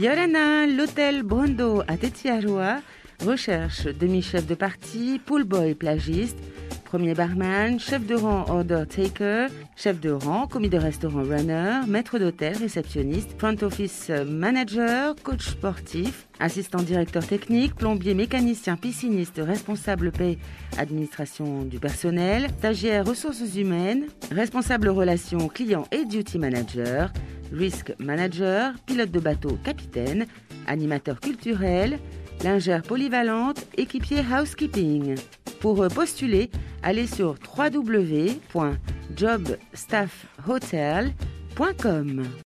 Yorana, l'hôtel Brondo à Tetiaroa recherche demi-chef de partie, pool boy plagiste, premier barman, chef de rang order taker, chef de rang, commis de restaurant runner, maître d'hôtel, réceptionniste, front office manager, coach sportif, assistant directeur technique, plombier, mécanicien, pisciniste, responsable paix, administration du personnel, stagiaire ressources humaines, responsable relations clients et duty manager, risk manager, pilote de bateau, capitaine, animateur culturel, lingère polyvalente, équipier housekeeping. Pour postuler, allez sur www.jobstaffhotel.com.